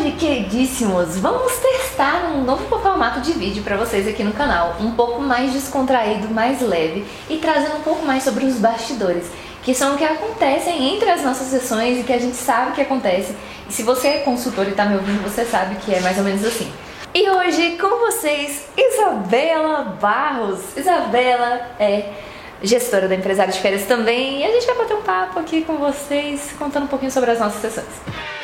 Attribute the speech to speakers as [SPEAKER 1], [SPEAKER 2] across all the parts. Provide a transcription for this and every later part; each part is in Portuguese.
[SPEAKER 1] hoje, queridíssimos, vamos testar um novo formato de vídeo para vocês aqui no canal, um pouco mais descontraído, mais leve e trazendo um pouco mais sobre os bastidores, que são o que acontecem entre as nossas sessões e que a gente sabe que acontece. E se você é consultor e está me ouvindo, você sabe que é mais ou menos assim. E hoje com vocês, Isabela Barros. Isabela é gestora da Empresário de Férias também, e a gente vai bater um papo aqui com vocês, contando um pouquinho sobre as nossas sessões.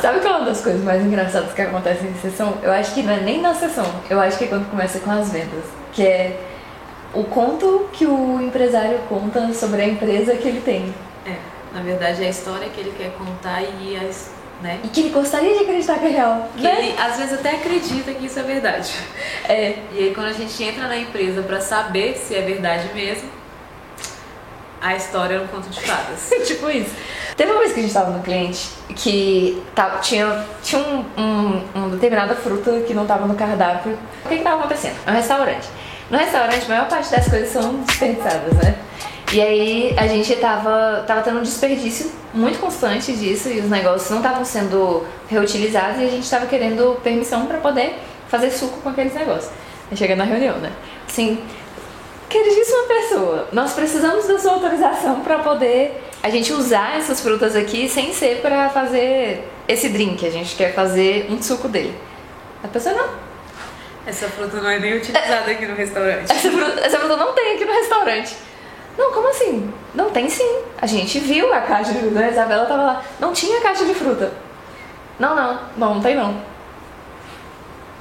[SPEAKER 1] Sabe qual é uma das coisas mais engraçadas que acontecem em sessão? Eu acho que não é nem na sessão, eu acho que é quando começa com as vendas, que é o conto que o empresário conta sobre a empresa que ele tem.
[SPEAKER 2] É, na verdade é a história que ele quer contar e as né?
[SPEAKER 1] E que ele gostaria de acreditar que é real.
[SPEAKER 2] Que
[SPEAKER 1] né?
[SPEAKER 2] ele às vezes até acredita que isso é verdade.
[SPEAKER 1] É.
[SPEAKER 2] E aí quando a gente entra na empresa para saber se é verdade mesmo, a história é um conto de fadas.
[SPEAKER 1] tipo isso. Teve uma vez que a gente tava no cliente que tá, tinha, tinha um, um, uma determinada fruta que não tava no cardápio. O que que tava acontecendo? É um restaurante. No restaurante, a maior parte das coisas são desperdiçadas, né? E aí a gente tava, tava tendo um desperdício muito constante disso e os negócios não estavam sendo reutilizados e a gente tava querendo permissão para poder fazer suco com aqueles negócios. Aí chega na reunião, né? Assim, queridíssima pessoa, nós precisamos da sua autorização para poder a gente usar essas frutas aqui sem ser para fazer esse drink. A gente quer fazer um suco dele. A pessoa não.
[SPEAKER 2] Essa fruta não é nem utilizada aqui no restaurante.
[SPEAKER 1] Essa fruta, essa fruta não tem aqui no restaurante. Não, como assim? Não tem sim. A gente viu a caixa de fruta. A Isabela tava lá. Não tinha caixa de fruta. Não, não. Não, não tem não.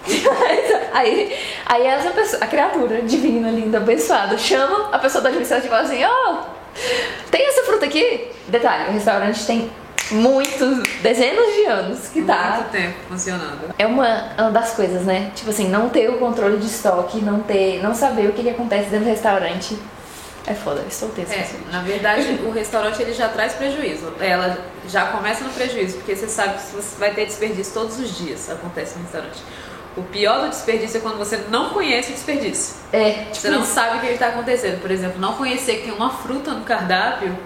[SPEAKER 1] aí, aí essa pessoa, a criatura divina, linda, abençoada, chama a pessoa da administrativa e fala assim, ó, oh, tem essa fruta aqui? Detalhe, o restaurante tem muitos, dezenas de anos que tá.
[SPEAKER 2] Muito tempo funcionando.
[SPEAKER 1] É uma, uma das coisas, né? Tipo assim, não ter o controle de estoque, não ter, não saber o que, que acontece dentro do restaurante. É foda, estou tensa.
[SPEAKER 2] É, na verdade, o restaurante ele já traz prejuízo. Ela já começa no prejuízo, porque você sabe que você vai ter desperdício todos os dias, acontece no restaurante. O pior do desperdício é quando você não conhece o desperdício.
[SPEAKER 1] É. Tipo
[SPEAKER 2] você não isso. sabe o que está acontecendo. Por exemplo, não conhecer que tem uma fruta no cardápio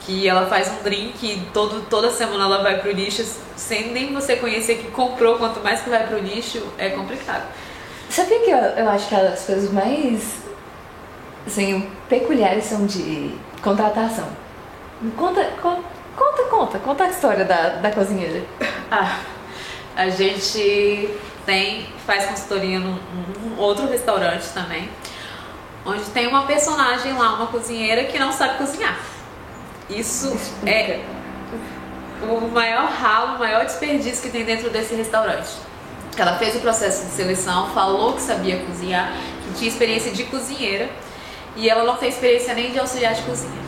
[SPEAKER 2] que ela faz um drink e todo, toda semana ela vai pro lixo, sem nem você conhecer que comprou, quanto mais que vai pro lixo, é complicado.
[SPEAKER 1] Sabe o que eu, eu acho que as coisas mais assim, peculiares são de contratação? Conta, conta, conta, conta, conta a história da, da cozinheira.
[SPEAKER 2] Ah, a gente tem, faz consultoria num, outro restaurante também, onde tem uma personagem lá, uma cozinheira que não sabe cozinhar. Isso é o maior ralo, o maior desperdício que tem dentro desse restaurante. Ela fez o processo de seleção, falou que sabia cozinhar, que tinha experiência de cozinheira e ela não tem experiência nem de auxiliar de cozinha.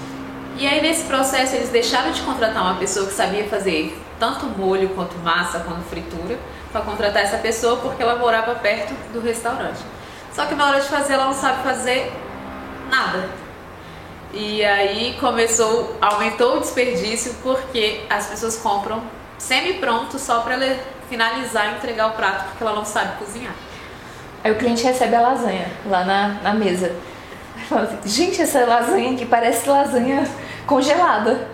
[SPEAKER 2] E aí nesse processo eles deixaram de contratar uma pessoa que sabia fazer tanto molho quanto massa quanto fritura para contratar essa pessoa porque ela morava perto do restaurante. Só que na hora de fazer ela não sabe fazer nada. E aí começou, aumentou o desperdício porque as pessoas compram semi-pronto só para finalizar e entregar o prato porque ela não sabe cozinhar.
[SPEAKER 1] Aí o cliente recebe a lasanha lá na, na mesa. Fala assim, gente, essa lasanha aqui parece lasanha congelada.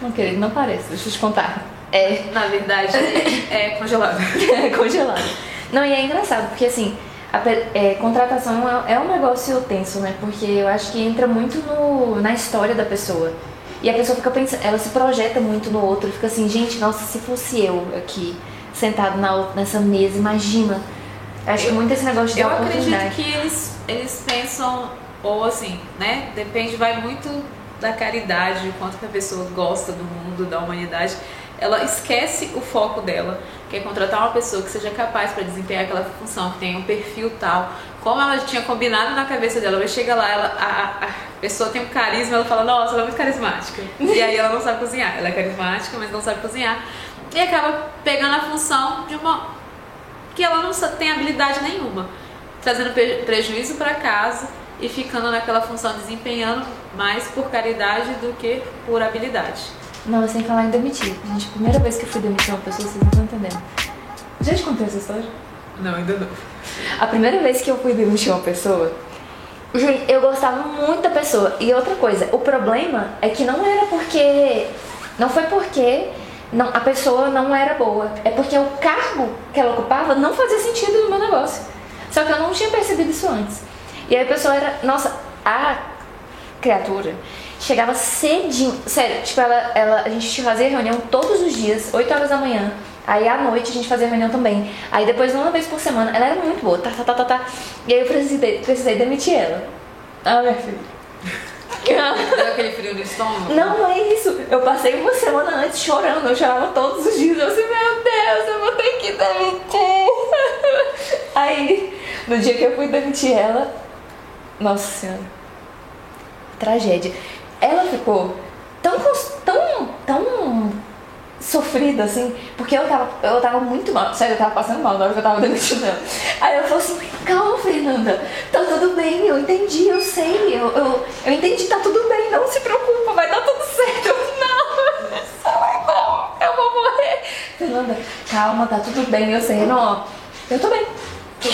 [SPEAKER 1] Não, querido, não parece, deixa eu te contar.
[SPEAKER 2] É. Na verdade, é congelada.
[SPEAKER 1] é congelada. Não, e é engraçado, porque assim, a é, contratação é, é, um negócio tenso, né? Porque eu acho que entra muito no, na história da pessoa. E a pessoa fica pensando, ela se projeta muito no outro, fica assim, gente, nossa, se fosse eu aqui, sentado na, nessa mesa, imagina. Eu acho que muito esse negócio de
[SPEAKER 2] Eu acredito que eles, eles pensam ou assim, né? Depende, vai muito da caridade, o quanto que a pessoa gosta do mundo, da humanidade. Ela esquece o foco dela, que é contratar uma pessoa que seja capaz para desempenhar aquela função, que tenha um perfil tal. Como ela tinha combinado na cabeça dela, vai chegar lá, ela, a, a pessoa tem um carisma, ela fala, nossa, ela é muito carismática. E aí ela não sabe cozinhar. Ela é carismática, mas não sabe cozinhar. E acaba pegando a função de uma que ela não tem habilidade nenhuma, trazendo prejuízo para casa e ficando naquela função, desempenhando mais por caridade do que por habilidade.
[SPEAKER 1] Não, sem falar em demitir. Gente, a primeira vez que eu fui demitir uma pessoa, vocês não estão entendendo. Já te contei essa história?
[SPEAKER 2] Não, ainda não.
[SPEAKER 1] A primeira vez que eu fui demitir uma pessoa, gente, eu gostava muito da pessoa. E outra coisa, o problema é que não era porque Não foi porque não, a pessoa não era boa, é porque o cargo que ela ocupava não fazia sentido no meu negócio. Só que eu não tinha percebido isso antes. E aí a pessoa era, nossa, a criatura chegava cedinho, sério, tipo, ela, ela, a gente fazia reunião todos os dias, 8 horas da manhã. Aí à noite a gente fazia reunião também. Aí depois, uma vez por semana, ela era muito boa, tá, tá, tá, tá, tá. E aí eu precisei, precisei demitir ela. Ah, minha filha.
[SPEAKER 2] Deu aquele frio no estômago?
[SPEAKER 1] Não, não é isso. Eu passei uma semana antes chorando. Eu chorava todos os dias. Eu assim, meu Deus, eu vou ter que demitir. Aí, no dia que eu fui demitir ela, nossa senhora, tragédia. Ficou tão, tão, tão sofrida, assim, porque eu tava, eu tava muito mal, sério, eu tava passando mal na hora que eu tava demitindo ela. Aí ela falou assim, calma, Fernanda, tá tudo bem, eu entendi, eu sei, eu, eu, eu entendi, tá tudo bem, não se preocupa, vai dar tudo certo. Eu, não, não, eu vou morrer. Fernanda, calma, tá tudo bem, eu sei, não, eu tô bem.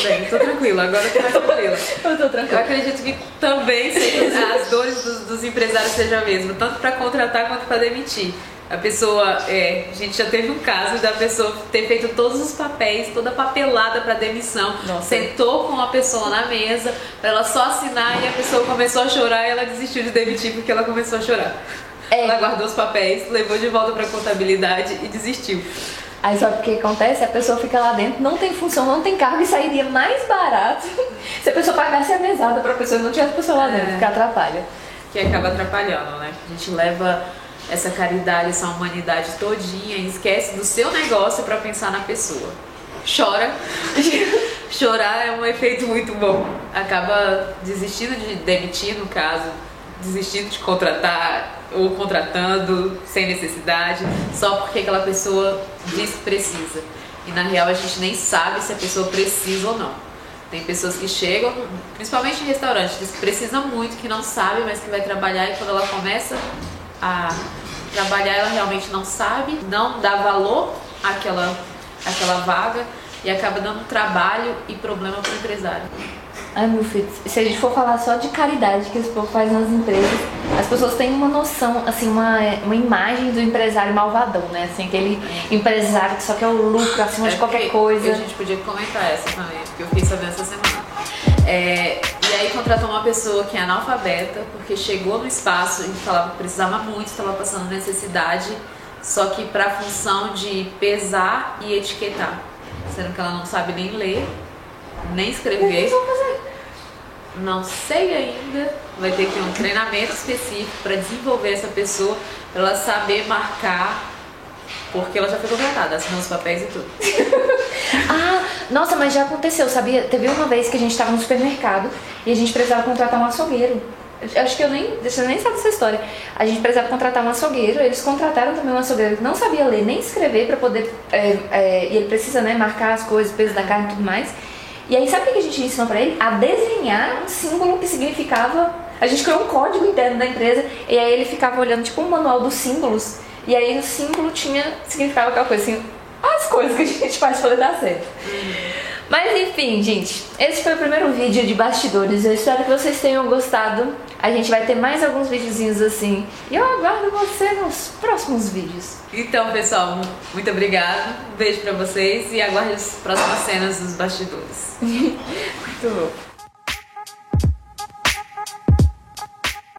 [SPEAKER 2] Bem, tô tranquila, agora eu tô mais tranquila.
[SPEAKER 1] Eu tô tranquila.
[SPEAKER 2] Eu acredito que também as dores dos, dos empresários sejam a mesma, tanto para contratar quanto para demitir. A pessoa, é, a gente já teve um caso da pessoa ter feito todos os papéis, toda papelada para demissão, Nossa. sentou com a pessoa na mesa para ela só assinar e a pessoa começou a chorar e ela desistiu de demitir porque ela começou a chorar. É. Ela guardou os papéis, levou de volta para contabilidade e desistiu.
[SPEAKER 1] Aí sabe o que acontece? A pessoa fica lá dentro, não tem função, não tem cargo e sairia mais barato se a pessoa pagasse a mesada para a pessoa e não tivesse pessoa lá dentro, é. que atrapalha.
[SPEAKER 2] Que acaba atrapalhando, né? A gente leva essa caridade, essa humanidade todinha e esquece do seu negócio para pensar na pessoa. Chora. Chorar é um efeito muito bom. Acaba desistindo de demitir, no caso, desistindo de contratar ou contratando sem necessidade, só porque aquela pessoa diz que precisa. E na real a gente nem sabe se a pessoa precisa ou não. Tem pessoas que chegam, principalmente em restaurantes, que precisa muito, que não sabe, mas que vai trabalhar e quando ela começa a trabalhar, ela realmente não sabe, não dá valor àquela, àquela vaga e acaba dando trabalho e problema para o empresário.
[SPEAKER 1] Ai, meu filho, se a gente for falar só de caridade que esse povo faz nas empresas, as pessoas têm uma noção, assim, uma, uma imagem do empresário malvadão, né? Assim, aquele empresário que só quer o lucro acima é de qualquer coisa.
[SPEAKER 2] A gente podia comentar essa também, porque eu fiquei sabendo essa semana. É, e aí contratou uma pessoa que é analfabeta, porque chegou no espaço e falava que precisava muito, estava passando necessidade, só que para a função de pesar e etiquetar, sendo que ela não sabe nem ler, nem escrever. Não sei ainda. Vai ter que ter um treinamento específico para desenvolver essa pessoa, para ela saber marcar porque ela já foi contratada, assinou os papéis e tudo.
[SPEAKER 1] ah, nossa, mas já aconteceu, sabia? Teve uma vez que a gente estava no supermercado e a gente precisava contratar um açougueiro. Acho que eu nem. Você nem sabe dessa história. A gente precisava contratar um açougueiro, eles contrataram também um açougueiro que não sabia ler nem escrever para poder. É, é, e ele precisa, né, marcar as coisas, peso da carne e tudo mais. E aí, sabe o que a gente ensinou para ele? A desenhar um símbolo que significava. A gente criou um código interno da empresa e aí ele ficava olhando tipo um manual dos símbolos e aí o símbolo tinha, significava aquela coisa assim, as coisas que a gente faz para dar certo. Mas enfim, gente, esse foi o primeiro vídeo de bastidores. Eu espero que vocês tenham gostado. A gente vai ter mais alguns videozinhos assim. E eu aguardo você nos próximos vídeos.
[SPEAKER 2] Então, pessoal, muito obrigado. Um beijo pra vocês e aguarde as próximas cenas dos bastidores.
[SPEAKER 1] muito bom.